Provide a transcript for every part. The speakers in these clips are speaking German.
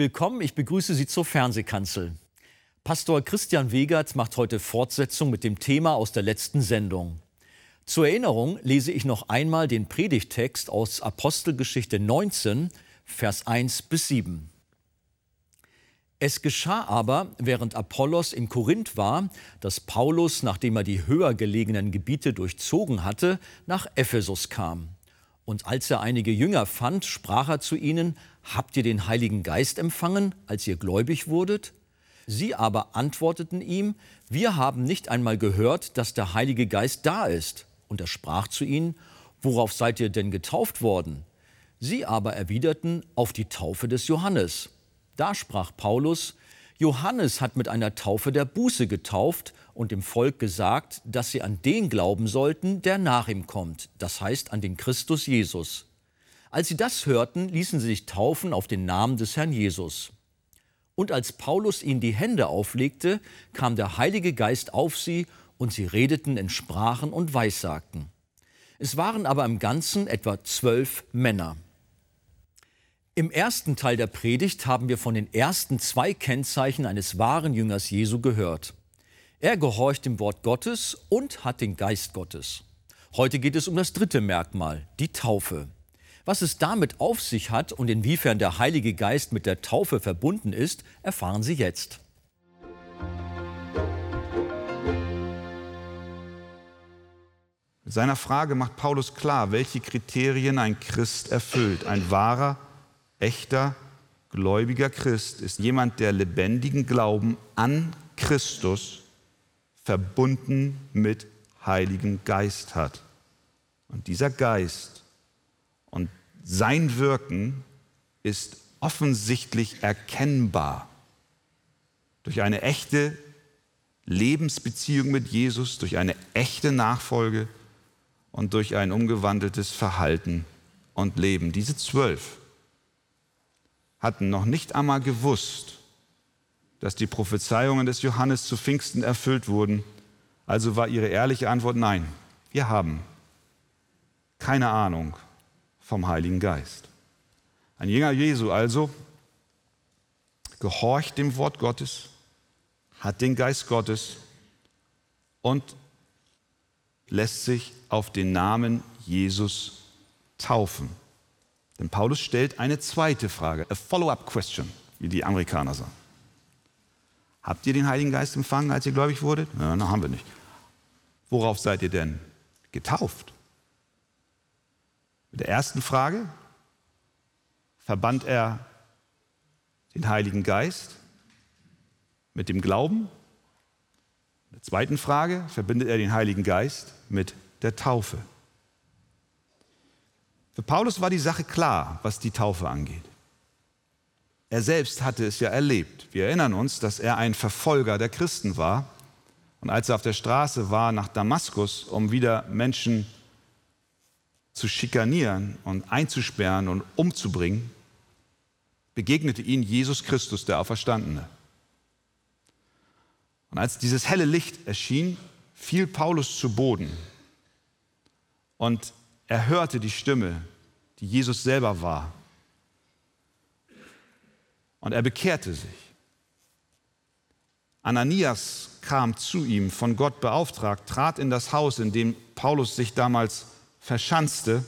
Willkommen, ich begrüße Sie zur Fernsehkanzel. Pastor Christian Wegert macht heute Fortsetzung mit dem Thema aus der letzten Sendung. Zur Erinnerung lese ich noch einmal den Predigtext aus Apostelgeschichte 19, Vers 1 bis 7. Es geschah aber, während Apollos in Korinth war, dass Paulus, nachdem er die höher gelegenen Gebiete durchzogen hatte, nach Ephesus kam. Und als er einige Jünger fand, sprach er zu ihnen, Habt ihr den Heiligen Geist empfangen, als ihr gläubig wurdet? Sie aber antworteten ihm, Wir haben nicht einmal gehört, dass der Heilige Geist da ist. Und er sprach zu ihnen, Worauf seid ihr denn getauft worden? Sie aber erwiderten, Auf die Taufe des Johannes. Da sprach Paulus, Johannes hat mit einer Taufe der Buße getauft und dem Volk gesagt, dass sie an den glauben sollten, der nach ihm kommt, das heißt an den Christus Jesus. Als sie das hörten, ließen sie sich taufen auf den Namen des Herrn Jesus. Und als Paulus ihnen die Hände auflegte, kam der Heilige Geist auf sie und sie redeten in Sprachen und Weissagten. Es waren aber im Ganzen etwa zwölf Männer. Im ersten Teil der Predigt haben wir von den ersten zwei Kennzeichen eines wahren Jüngers Jesu gehört. Er gehorcht dem Wort Gottes und hat den Geist Gottes. Heute geht es um das dritte Merkmal, die Taufe. Was es damit auf sich hat und inwiefern der Heilige Geist mit der Taufe verbunden ist, erfahren Sie jetzt. Mit seiner Frage macht Paulus klar, welche Kriterien ein Christ erfüllt. Ein wahrer echter gläubiger Christ ist jemand, der lebendigen Glauben an Christus verbunden mit Heiligen Geist hat. Und dieser Geist und sein Wirken ist offensichtlich erkennbar durch eine echte Lebensbeziehung mit Jesus, durch eine echte Nachfolge und durch ein umgewandeltes Verhalten und Leben. Diese zwölf hatten noch nicht einmal gewusst, dass die Prophezeiungen des Johannes zu Pfingsten erfüllt wurden. Also war ihre ehrliche Antwort nein, wir haben keine Ahnung vom Heiligen Geist. Ein Jünger Jesu also gehorcht dem Wort Gottes, hat den Geist Gottes und lässt sich auf den Namen Jesus taufen. Denn Paulus stellt eine zweite Frage, a follow-up question, wie die Amerikaner sagen. Habt ihr den Heiligen Geist empfangen, als ihr gläubig wurdet? Ja, na, haben wir nicht. Worauf seid ihr denn getauft? Mit der ersten Frage verband er den Heiligen Geist mit dem Glauben. Mit der zweiten Frage verbindet er den Heiligen Geist mit der Taufe. Für Paulus war die Sache klar, was die Taufe angeht. Er selbst hatte es ja erlebt. Wir erinnern uns, dass er ein Verfolger der Christen war. Und als er auf der Straße war nach Damaskus, um wieder Menschen zu schikanieren und einzusperren und umzubringen, begegnete ihm Jesus Christus, der Auferstandene. Und als dieses helle Licht erschien, fiel Paulus zu Boden. Und er hörte die Stimme, die Jesus selber war. Und er bekehrte sich. Ananias kam zu ihm, von Gott beauftragt, trat in das Haus, in dem Paulus sich damals verschanzte,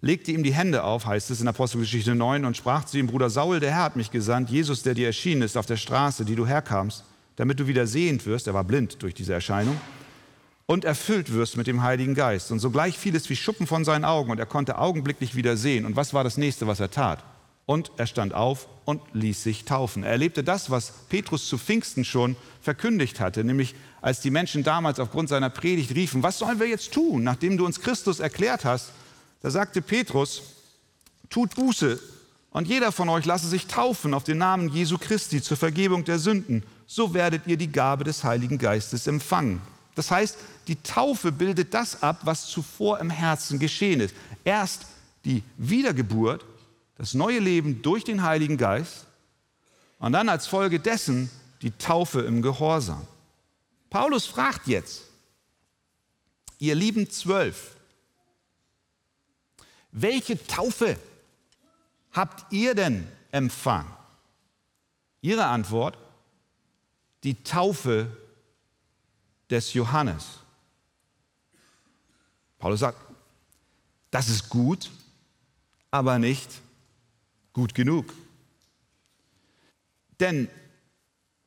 legte ihm die Hände auf, heißt es in Apostelgeschichte 9, und sprach zu ihm, Bruder Saul, der Herr hat mich gesandt, Jesus, der dir erschienen ist auf der Straße, die du herkamst, damit du wieder sehend wirst, er war blind durch diese Erscheinung, und erfüllt wirst mit dem Heiligen Geist. Und sogleich fiel es wie Schuppen von seinen Augen und er konnte augenblicklich wieder sehen. Und was war das nächste, was er tat? Und er stand auf und ließ sich taufen. Er erlebte das, was Petrus zu Pfingsten schon verkündigt hatte, nämlich als die Menschen damals aufgrund seiner Predigt riefen, was sollen wir jetzt tun, nachdem du uns Christus erklärt hast? Da sagte Petrus, tut Buße und jeder von euch lasse sich taufen auf den Namen Jesu Christi zur Vergebung der Sünden. So werdet ihr die Gabe des Heiligen Geistes empfangen. Das heißt, die Taufe bildet das ab, was zuvor im Herzen geschehen ist. Erst die Wiedergeburt, das neue Leben durch den Heiligen Geist und dann als Folge dessen die Taufe im Gehorsam. Paulus fragt jetzt, ihr lieben Zwölf, welche Taufe habt ihr denn empfangen? Ihre Antwort, die Taufe des Johannes. Paulus sagt, das ist gut, aber nicht gut genug. Denn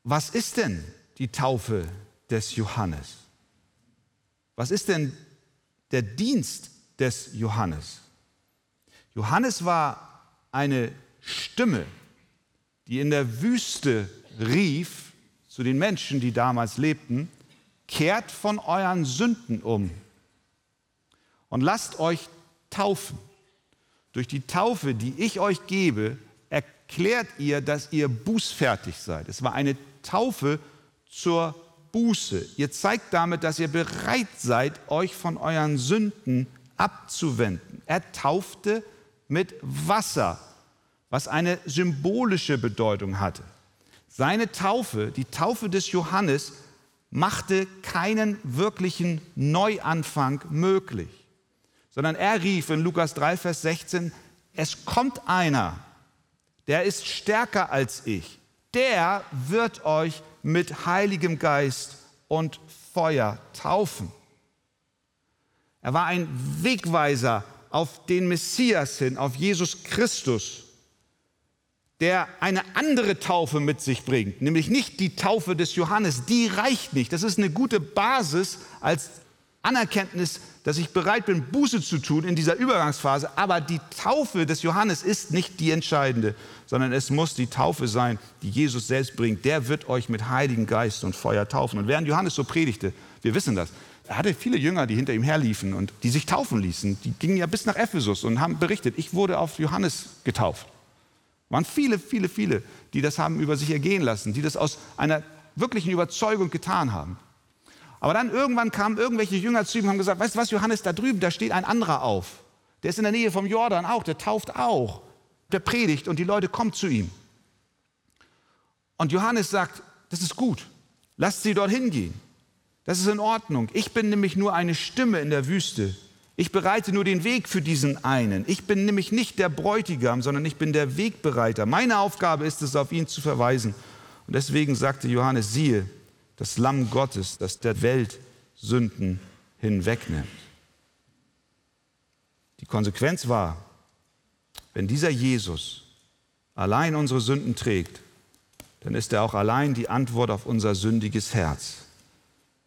was ist denn die Taufe des Johannes? Was ist denn der Dienst des Johannes? Johannes war eine Stimme, die in der Wüste rief zu den Menschen, die damals lebten, kehrt von euren Sünden um und lasst euch taufen. Durch die Taufe, die ich euch gebe, erklärt ihr, dass ihr bußfertig seid. Es war eine Taufe zur Buße. Ihr zeigt damit, dass ihr bereit seid, euch von euren Sünden abzuwenden. Er taufte mit Wasser, was eine symbolische Bedeutung hatte. Seine Taufe, die Taufe des Johannes, machte keinen wirklichen Neuanfang möglich, sondern er rief in Lukas 3, Vers 16, es kommt einer, der ist stärker als ich, der wird euch mit Heiligem Geist und Feuer taufen. Er war ein Wegweiser auf den Messias hin, auf Jesus Christus, der eine andere Taufe mit sich bringt, nämlich nicht die Taufe des Johannes, die reicht nicht. Das ist eine gute Basis als Anerkenntnis, dass ich bereit bin, Buße zu tun in dieser Übergangsphase, aber die Taufe des Johannes ist nicht die entscheidende, sondern es muss die Taufe sein, die Jesus selbst bringt. Der wird euch mit Heiligen Geist und Feuer taufen. Und während Johannes so predigte, wir wissen das, er hatte viele Jünger, die hinter ihm herliefen und die sich taufen ließen. Die gingen ja bis nach Ephesus und haben berichtet, ich wurde auf Johannes getauft. Waren viele, viele, viele, die das haben über sich ergehen lassen, die das aus einer wirklichen Überzeugung getan haben. Aber dann irgendwann kamen irgendwelche Jünger zu ihm und haben gesagt, weißt du was, Johannes, da drüben, da steht ein anderer auf. Der ist in der Nähe vom Jordan auch, der tauft auch. Der predigt und die Leute kommen zu ihm. Und Johannes sagt, das ist gut, lasst sie dorthin gehen. Das ist in Ordnung. Ich bin nämlich nur eine Stimme in der Wüste. Ich bereite nur den Weg für diesen einen. Ich bin nämlich nicht der Bräutigam, sondern ich bin der Wegbereiter. Meine Aufgabe ist es, auf ihn zu verweisen. Und deswegen sagte Johannes, siehe, das Lamm Gottes, das der Welt Sünden hinwegnimmt. Die Konsequenz war, wenn dieser Jesus allein unsere Sünden trägt, dann ist er auch allein die Antwort auf unser sündiges Herz.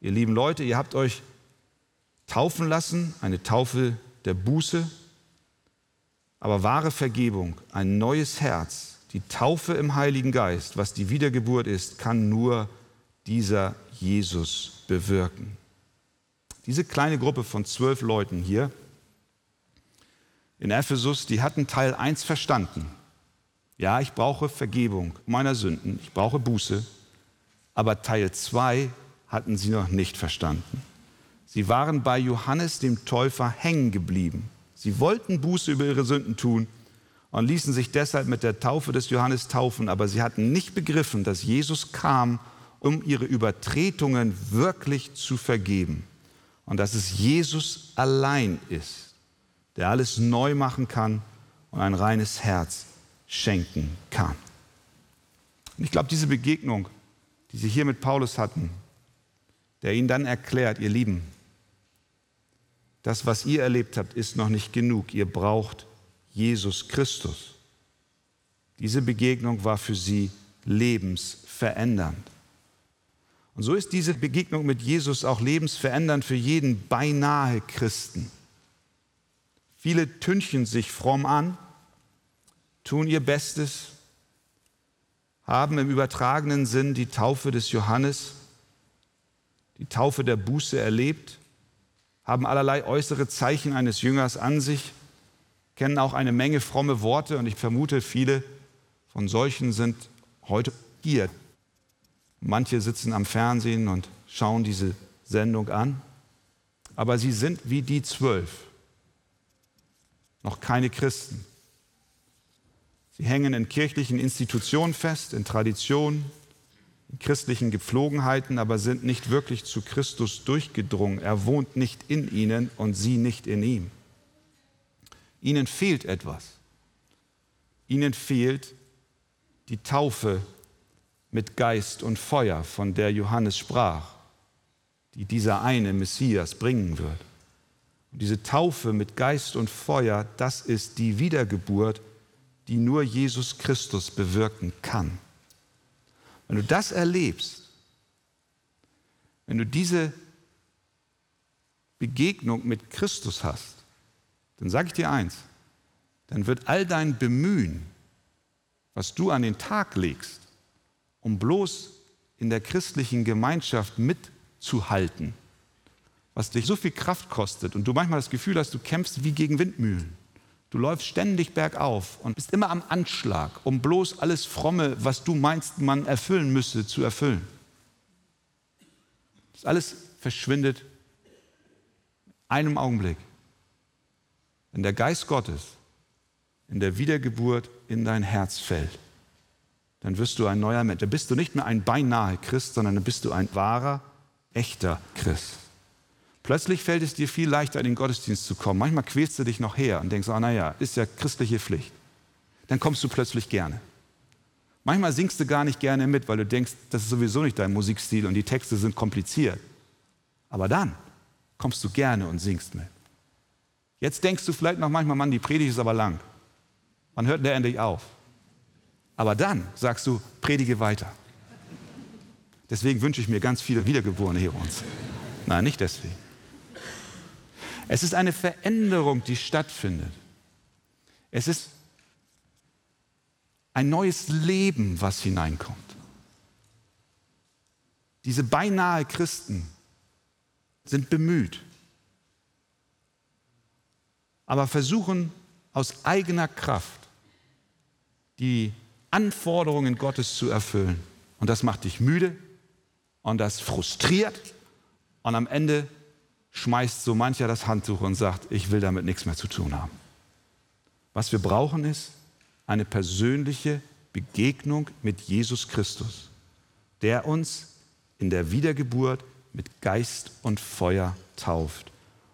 Ihr lieben Leute, ihr habt euch taufen lassen, eine Taufe der Buße, aber wahre Vergebung, ein neues Herz, die Taufe im Heiligen Geist, was die Wiedergeburt ist, kann nur dieser Jesus bewirken. Diese kleine Gruppe von zwölf Leuten hier in Ephesus, die hatten Teil 1 verstanden. Ja, ich brauche Vergebung meiner Sünden, ich brauche Buße, aber Teil 2 hatten sie noch nicht verstanden. Sie waren bei Johannes dem Täufer hängen geblieben. Sie wollten Buße über ihre Sünden tun und ließen sich deshalb mit der Taufe des Johannes taufen, aber sie hatten nicht begriffen, dass Jesus kam, um ihre Übertretungen wirklich zu vergeben und dass es Jesus allein ist, der alles neu machen kann und ein reines Herz schenken kann. Und ich glaube, diese Begegnung, die sie hier mit Paulus hatten, der ihnen dann erklärt, ihr Lieben, das, was ihr erlebt habt, ist noch nicht genug. Ihr braucht Jesus Christus. Diese Begegnung war für sie lebensverändernd. Und so ist diese Begegnung mit Jesus auch lebensverändernd für jeden beinahe Christen. Viele tünchen sich fromm an, tun ihr Bestes, haben im übertragenen Sinn die Taufe des Johannes die Taufe der Buße erlebt, haben allerlei äußere Zeichen eines Jüngers an sich, kennen auch eine Menge fromme Worte und ich vermute, viele von solchen sind heute hier. Manche sitzen am Fernsehen und schauen diese Sendung an, aber sie sind wie die zwölf, noch keine Christen. Sie hängen in kirchlichen Institutionen fest, in Traditionen, christlichen Gepflogenheiten, aber sind nicht wirklich zu Christus durchgedrungen. Er wohnt nicht in ihnen und sie nicht in ihm. Ihnen fehlt etwas. Ihnen fehlt die Taufe mit Geist und Feuer, von der Johannes sprach, die dieser eine Messias bringen wird. Und diese Taufe mit Geist und Feuer, das ist die Wiedergeburt, die nur Jesus Christus bewirken kann. Wenn du das erlebst, wenn du diese Begegnung mit Christus hast, dann sage ich dir eins, dann wird all dein Bemühen, was du an den Tag legst, um bloß in der christlichen Gemeinschaft mitzuhalten, was dich so viel Kraft kostet und du manchmal das Gefühl hast, du kämpfst wie gegen Windmühlen. Du läufst ständig bergauf und bist immer am Anschlag, um bloß alles Fromme, was du meinst, man erfüllen müsse, zu erfüllen. Das alles verschwindet in einem Augenblick. Wenn der Geist Gottes in der Wiedergeburt in dein Herz fällt, dann wirst du ein neuer Mensch. Dann bist du nicht mehr ein beinahe Christ, sondern dann bist du ein wahrer, echter Christ. Plötzlich fällt es dir viel leichter, in den Gottesdienst zu kommen. Manchmal quälst du dich noch her und denkst, oh, naja, ist ja christliche Pflicht. Dann kommst du plötzlich gerne. Manchmal singst du gar nicht gerne mit, weil du denkst, das ist sowieso nicht dein Musikstil und die Texte sind kompliziert. Aber dann kommst du gerne und singst mit. Jetzt denkst du vielleicht noch manchmal, Mann, die Predigt ist aber lang. Wann hört der endlich auf? Aber dann sagst du, predige weiter. Deswegen wünsche ich mir ganz viele Wiedergeborene hier uns. Nein, nicht deswegen. Es ist eine Veränderung, die stattfindet. Es ist ein neues Leben, was hineinkommt. Diese beinahe Christen sind bemüht, aber versuchen aus eigener Kraft die Anforderungen Gottes zu erfüllen. Und das macht dich müde und das frustriert und am Ende schmeißt so mancher das Handtuch und sagt, ich will damit nichts mehr zu tun haben. Was wir brauchen ist eine persönliche Begegnung mit Jesus Christus, der uns in der Wiedergeburt mit Geist und Feuer tauft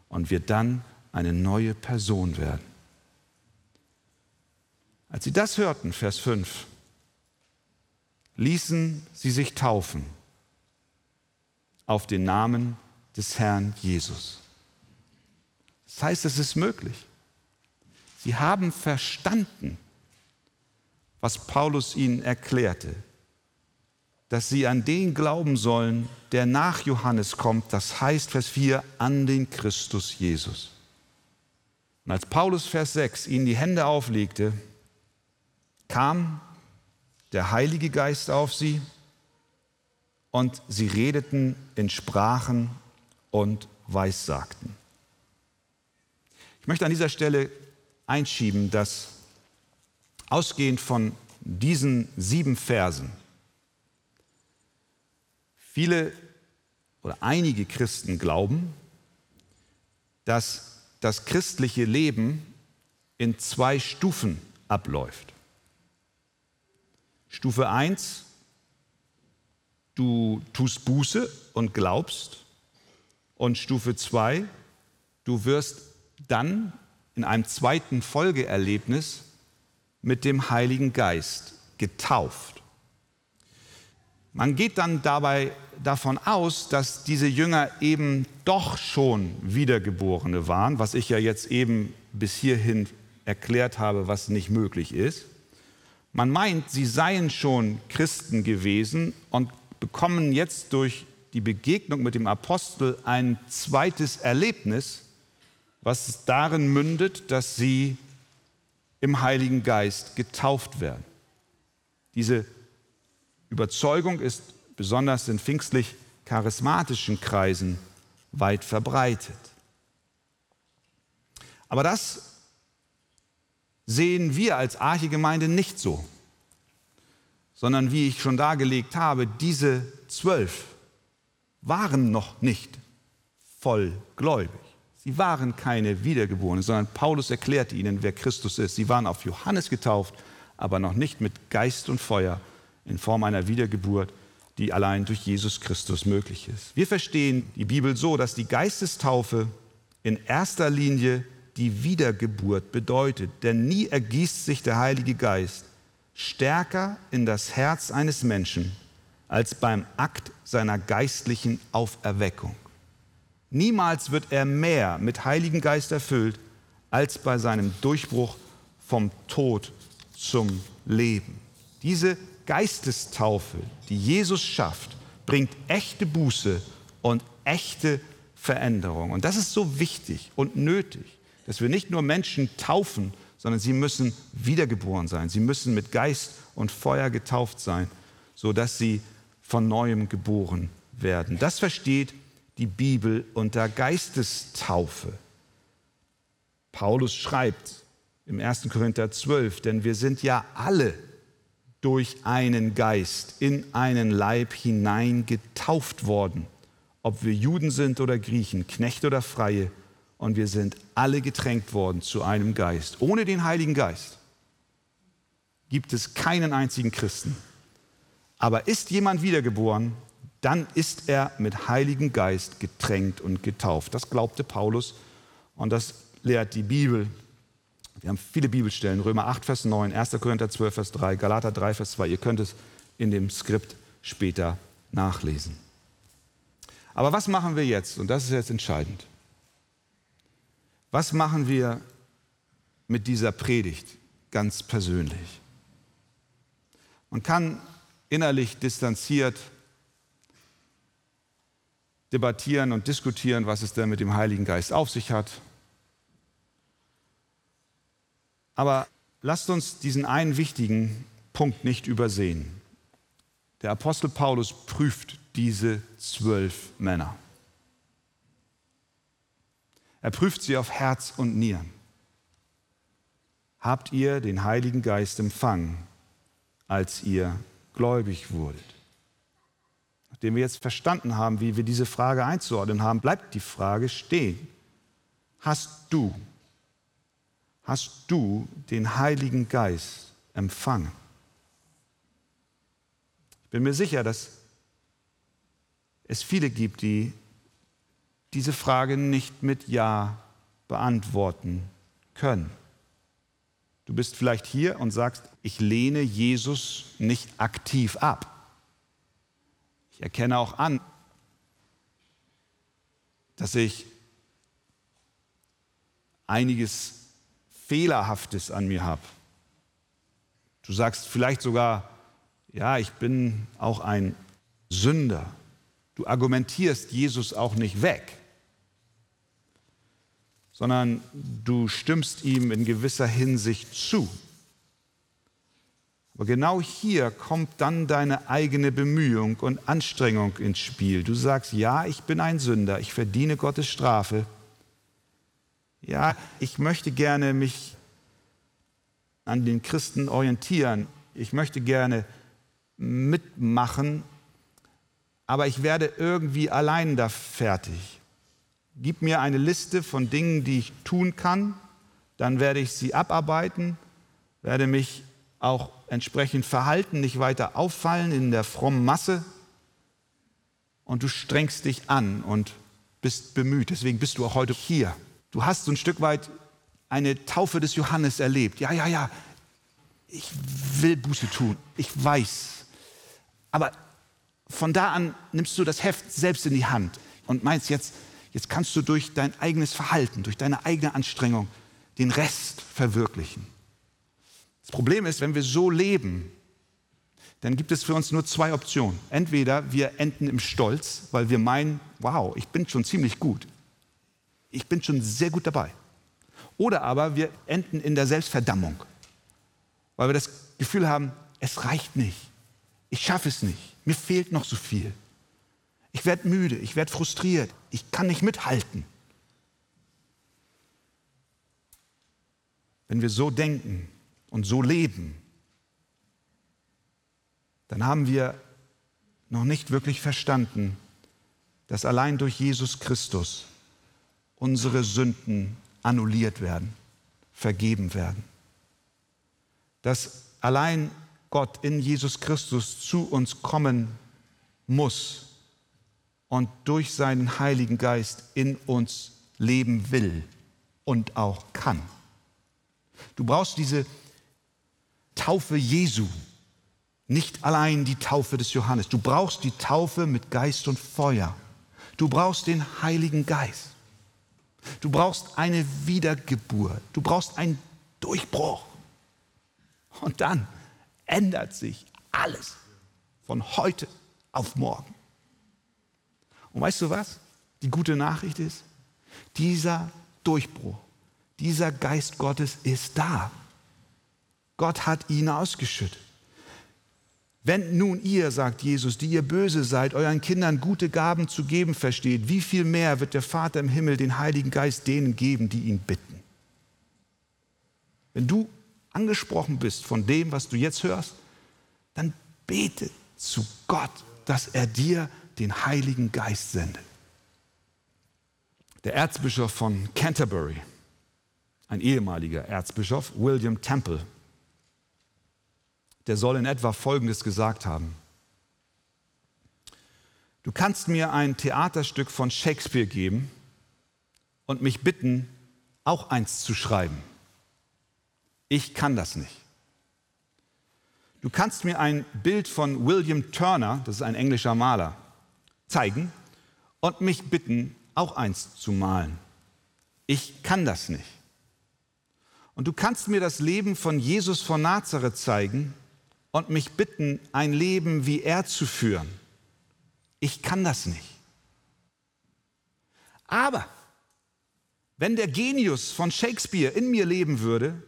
und wir dann eine neue Person werden. Als sie das hörten, Vers 5, ließen sie sich taufen auf den Namen des Herrn Jesus. Das heißt, es ist möglich. Sie haben verstanden, was Paulus ihnen erklärte, dass sie an den glauben sollen, der nach Johannes kommt, das heißt Vers 4, an den Christus Jesus. Und als Paulus Vers 6 ihnen die Hände auflegte, kam der Heilige Geist auf sie und sie redeten in Sprachen und weissagten. Ich möchte an dieser Stelle einschieben, dass ausgehend von diesen sieben Versen viele oder einige Christen glauben, dass das christliche Leben in zwei Stufen abläuft. Stufe 1, du tust Buße und glaubst. Und Stufe 2, du wirst dann in einem zweiten Folgeerlebnis mit dem Heiligen Geist getauft. Man geht dann dabei davon aus, dass diese Jünger eben doch schon Wiedergeborene waren, was ich ja jetzt eben bis hierhin erklärt habe, was nicht möglich ist. Man meint, sie seien schon Christen gewesen und bekommen jetzt durch die Begegnung mit dem Apostel ein zweites Erlebnis, was darin mündet, dass sie im Heiligen Geist getauft werden. Diese Überzeugung ist besonders in pfingstlich charismatischen Kreisen weit verbreitet. Aber das sehen wir als Archegemeinde nicht so, sondern wie ich schon dargelegt habe, diese zwölf waren noch nicht voll gläubig. Sie waren keine Wiedergeborenen, sondern Paulus erklärte ihnen, wer Christus ist. Sie waren auf Johannes getauft, aber noch nicht mit Geist und Feuer in Form einer Wiedergeburt, die allein durch Jesus Christus möglich ist. Wir verstehen die Bibel so, dass die Geistestaufe in erster Linie die Wiedergeburt bedeutet, denn nie ergießt sich der Heilige Geist stärker in das Herz eines Menschen als beim Akt seiner geistlichen Auferweckung. Niemals wird er mehr mit Heiligen Geist erfüllt als bei seinem Durchbruch vom Tod zum Leben. Diese Geistestaufe, die Jesus schafft, bringt echte Buße und echte Veränderung. Und das ist so wichtig und nötig, dass wir nicht nur Menschen taufen, sondern sie müssen wiedergeboren sein. Sie müssen mit Geist und Feuer getauft sein, sodass sie von neuem geboren werden. Das versteht die Bibel unter Geistestaufe. Paulus schreibt im 1. Korinther 12, denn wir sind ja alle durch einen Geist in einen Leib hinein getauft worden, ob wir Juden sind oder Griechen, Knechte oder Freie, und wir sind alle getränkt worden zu einem Geist. Ohne den Heiligen Geist gibt es keinen einzigen Christen. Aber ist jemand wiedergeboren, dann ist er mit Heiligen Geist getränkt und getauft. Das glaubte Paulus und das lehrt die Bibel. Wir haben viele Bibelstellen, Römer 8, Vers 9, 1. Korinther 12, Vers 3, Galater 3, Vers 2. Ihr könnt es in dem Skript später nachlesen. Aber was machen wir jetzt? Und das ist jetzt entscheidend. Was machen wir mit dieser Predigt ganz persönlich? Man kann innerlich distanziert debattieren und diskutieren, was es denn mit dem Heiligen Geist auf sich hat. Aber lasst uns diesen einen wichtigen Punkt nicht übersehen. Der Apostel Paulus prüft diese zwölf Männer. Er prüft sie auf Herz und Nieren. Habt ihr den Heiligen Geist empfangen, als ihr gläubig wurdet? Nachdem wir jetzt verstanden haben, wie wir diese Frage einzuordnen haben, bleibt die Frage stehen. Hast du hast du den Heiligen Geist empfangen? Ich bin mir sicher, dass es viele gibt, die diese Frage nicht mit Ja beantworten können. Du bist vielleicht hier und sagst, ich lehne Jesus nicht aktiv ab. Ich erkenne auch an, dass ich einiges Fehlerhaftes an mir habe. Du sagst vielleicht sogar, ja, ich bin auch ein Sünder. Du argumentierst Jesus auch nicht weg, sondern du stimmst ihm in gewisser Hinsicht zu. Aber genau hier kommt dann deine eigene Bemühung und Anstrengung ins Spiel. Du sagst, ja, ich bin ein Sünder, ich verdiene Gottes Strafe, ja, ich möchte gerne mich an den Christen orientieren. Ich möchte gerne mitmachen, aber ich werde irgendwie allein da fertig. Gib mir eine Liste von Dingen, die ich tun kann, dann werde ich sie abarbeiten, werde mich auch entsprechend verhalten, nicht weiter auffallen in der frommen Masse. Und du strengst dich an und bist bemüht. Deswegen bist du auch heute hier. Du hast so ein Stück weit eine Taufe des Johannes erlebt. Ja, ja, ja, ich will Buße tun. Ich weiß. Aber von da an nimmst du das Heft selbst in die Hand und meinst jetzt, jetzt kannst du durch dein eigenes Verhalten, durch deine eigene Anstrengung den Rest verwirklichen. Das Problem ist, wenn wir so leben, dann gibt es für uns nur zwei Optionen. Entweder wir enden im Stolz, weil wir meinen, wow, ich bin schon ziemlich gut ich bin schon sehr gut dabei. Oder aber wir enden in der Selbstverdammung, weil wir das Gefühl haben, es reicht nicht, ich schaffe es nicht, mir fehlt noch so viel. Ich werde müde, ich werde frustriert, ich kann nicht mithalten. Wenn wir so denken und so leben, dann haben wir noch nicht wirklich verstanden, dass allein durch Jesus Christus unsere Sünden annulliert werden, vergeben werden. Dass allein Gott in Jesus Christus zu uns kommen muss und durch seinen Heiligen Geist in uns leben will und auch kann. Du brauchst diese Taufe Jesu, nicht allein die Taufe des Johannes. Du brauchst die Taufe mit Geist und Feuer. Du brauchst den Heiligen Geist. Du brauchst eine Wiedergeburt. Du brauchst einen Durchbruch. Und dann ändert sich alles von heute auf morgen. Und weißt du was? Die gute Nachricht ist, dieser Durchbruch, dieser Geist Gottes ist da. Gott hat ihn ausgeschüttet. Wenn nun ihr, sagt Jesus, die ihr böse seid, euren Kindern gute Gaben zu geben versteht, wie viel mehr wird der Vater im Himmel den Heiligen Geist denen geben, die ihn bitten? Wenn du angesprochen bist von dem, was du jetzt hörst, dann bete zu Gott, dass er dir den Heiligen Geist sendet. Der Erzbischof von Canterbury, ein ehemaliger Erzbischof, William Temple, der soll in etwa Folgendes gesagt haben. Du kannst mir ein Theaterstück von Shakespeare geben und mich bitten, auch eins zu schreiben. Ich kann das nicht. Du kannst mir ein Bild von William Turner, das ist ein englischer Maler, zeigen und mich bitten, auch eins zu malen. Ich kann das nicht. Und du kannst mir das Leben von Jesus von Nazareth zeigen und mich bitten, ein Leben wie er zu führen. Ich kann das nicht. Aber wenn der Genius von Shakespeare in mir leben würde,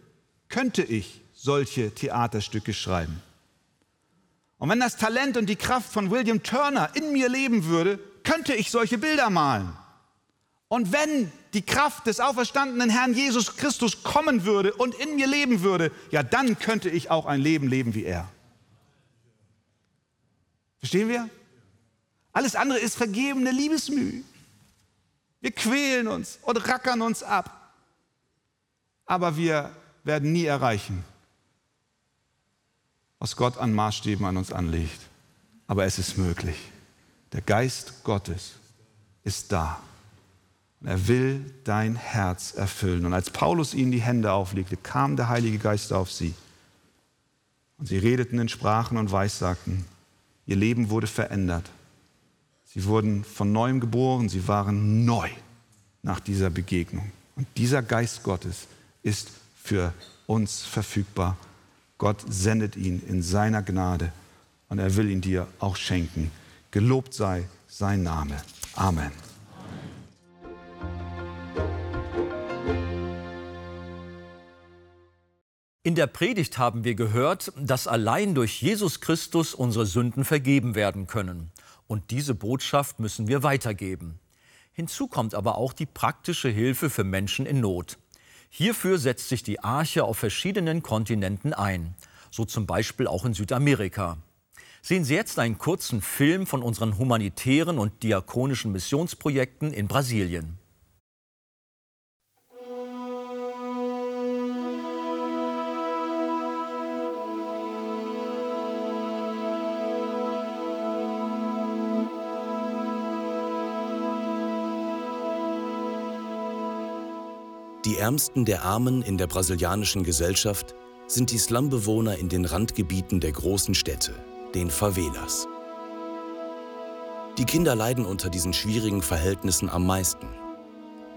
könnte ich solche Theaterstücke schreiben. Und wenn das Talent und die Kraft von William Turner in mir leben würde, könnte ich solche Bilder malen. Und wenn die Kraft des auferstandenen Herrn Jesus Christus kommen würde und in mir leben würde, ja, dann könnte ich auch ein Leben leben wie er. Verstehen wir? Alles andere ist vergebene Liebesmüh. Wir quälen uns und rackern uns ab. Aber wir werden nie erreichen, was Gott an Maßstäben an uns anlegt. Aber es ist möglich. Der Geist Gottes ist da. Und er will dein Herz erfüllen. Und als Paulus ihnen die Hände auflegte, kam der Heilige Geist auf sie. Und sie redeten in Sprachen und Weissagten. Ihr Leben wurde verändert. Sie wurden von neuem geboren, sie waren neu nach dieser Begegnung. Und dieser Geist Gottes ist für uns verfügbar. Gott sendet ihn in seiner Gnade und er will ihn dir auch schenken. Gelobt sei sein Name. Amen. In der Predigt haben wir gehört, dass allein durch Jesus Christus unsere Sünden vergeben werden können. Und diese Botschaft müssen wir weitergeben. Hinzu kommt aber auch die praktische Hilfe für Menschen in Not. Hierfür setzt sich die Arche auf verschiedenen Kontinenten ein, so zum Beispiel auch in Südamerika. Sehen Sie jetzt einen kurzen Film von unseren humanitären und diakonischen Missionsprojekten in Brasilien. Die Ärmsten der Armen in der brasilianischen Gesellschaft sind die Slumbewohner in den Randgebieten der großen Städte, den Favelas. Die Kinder leiden unter diesen schwierigen Verhältnissen am meisten.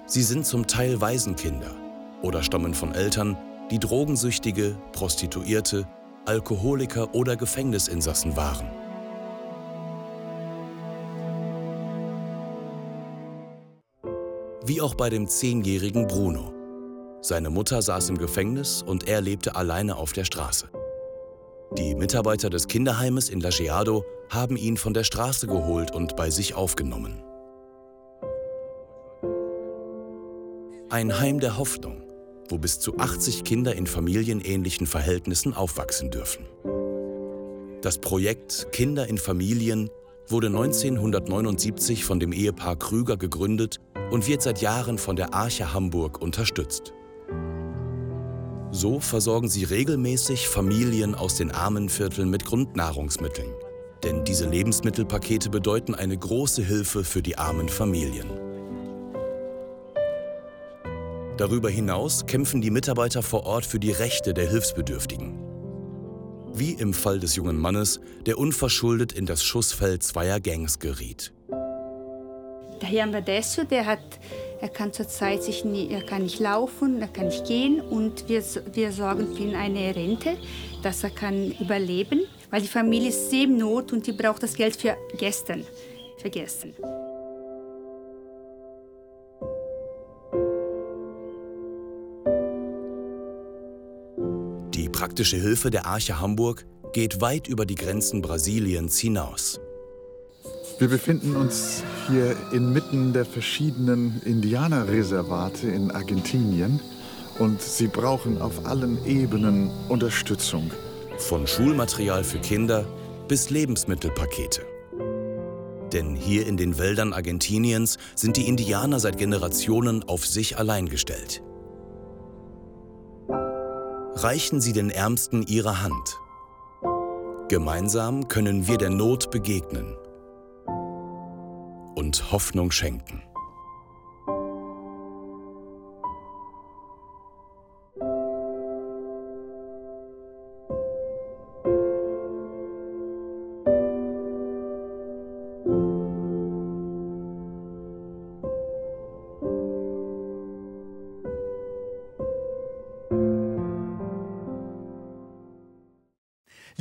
Sie sind zum Teil Waisenkinder oder stammen von Eltern, die Drogensüchtige, Prostituierte, Alkoholiker oder Gefängnisinsassen waren. Wie auch bei dem zehnjährigen Bruno. Seine Mutter saß im Gefängnis und er lebte alleine auf der Straße. Die Mitarbeiter des Kinderheimes in Lajeado haben ihn von der Straße geholt und bei sich aufgenommen. Ein Heim der Hoffnung, wo bis zu 80 Kinder in familienähnlichen Verhältnissen aufwachsen dürfen. Das Projekt Kinder in Familien wurde 1979 von dem Ehepaar Krüger gegründet und wird seit Jahren von der Arche Hamburg unterstützt. So versorgen sie regelmäßig Familien aus den armen Vierteln mit Grundnahrungsmitteln. Denn diese Lebensmittelpakete bedeuten eine große Hilfe für die armen Familien. Darüber hinaus kämpfen die Mitarbeiter vor Ort für die Rechte der Hilfsbedürftigen. Wie im Fall des jungen Mannes, der unverschuldet in das Schussfeld zweier Gangs geriet. Der Herr Badesso, der hat, er kann zurzeit sich nie, er kann nicht laufen, er kann nicht gehen und wir, wir sorgen für ihn eine Rente, dass er kann überleben, weil die Familie ist sehr in Not und die braucht das Geld für gestern, für gestern. praktische Hilfe der Arche Hamburg geht weit über die Grenzen Brasiliens hinaus. Wir befinden uns hier inmitten der verschiedenen Indianerreservate in Argentinien und sie brauchen auf allen Ebenen Unterstützung. Von Schulmaterial für Kinder bis Lebensmittelpakete. Denn hier in den Wäldern Argentiniens sind die Indianer seit Generationen auf sich allein gestellt reichen Sie den Ärmsten Ihre Hand. Gemeinsam können wir der Not begegnen und Hoffnung schenken.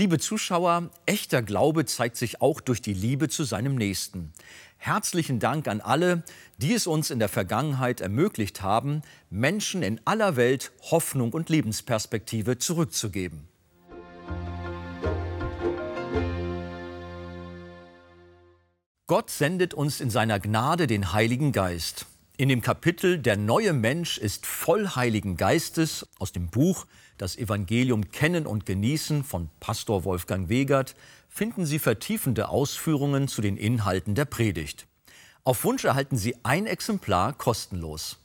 Liebe Zuschauer, echter Glaube zeigt sich auch durch die Liebe zu seinem Nächsten. Herzlichen Dank an alle, die es uns in der Vergangenheit ermöglicht haben, Menschen in aller Welt Hoffnung und Lebensperspektive zurückzugeben. Gott sendet uns in seiner Gnade den Heiligen Geist. In dem Kapitel Der neue Mensch ist voll Heiligen Geistes aus dem Buch Das Evangelium kennen und genießen von Pastor Wolfgang Wegert finden Sie vertiefende Ausführungen zu den Inhalten der Predigt. Auf Wunsch erhalten Sie ein Exemplar kostenlos.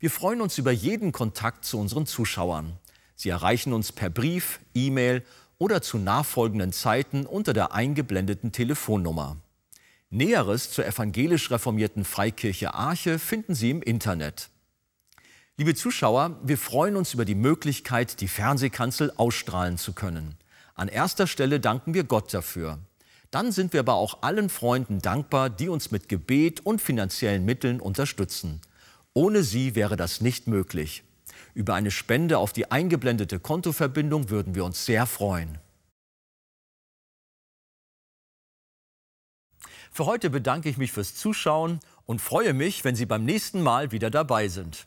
Wir freuen uns über jeden Kontakt zu unseren Zuschauern. Sie erreichen uns per Brief, E-Mail oder zu nachfolgenden Zeiten unter der eingeblendeten Telefonnummer. Näheres zur evangelisch reformierten Freikirche Arche finden Sie im Internet. Liebe Zuschauer, wir freuen uns über die Möglichkeit, die Fernsehkanzel ausstrahlen zu können. An erster Stelle danken wir Gott dafür. Dann sind wir aber auch allen Freunden dankbar, die uns mit Gebet und finanziellen Mitteln unterstützen. Ohne sie wäre das nicht möglich. Über eine Spende auf die eingeblendete Kontoverbindung würden wir uns sehr freuen. Für heute bedanke ich mich fürs Zuschauen und freue mich, wenn Sie beim nächsten Mal wieder dabei sind.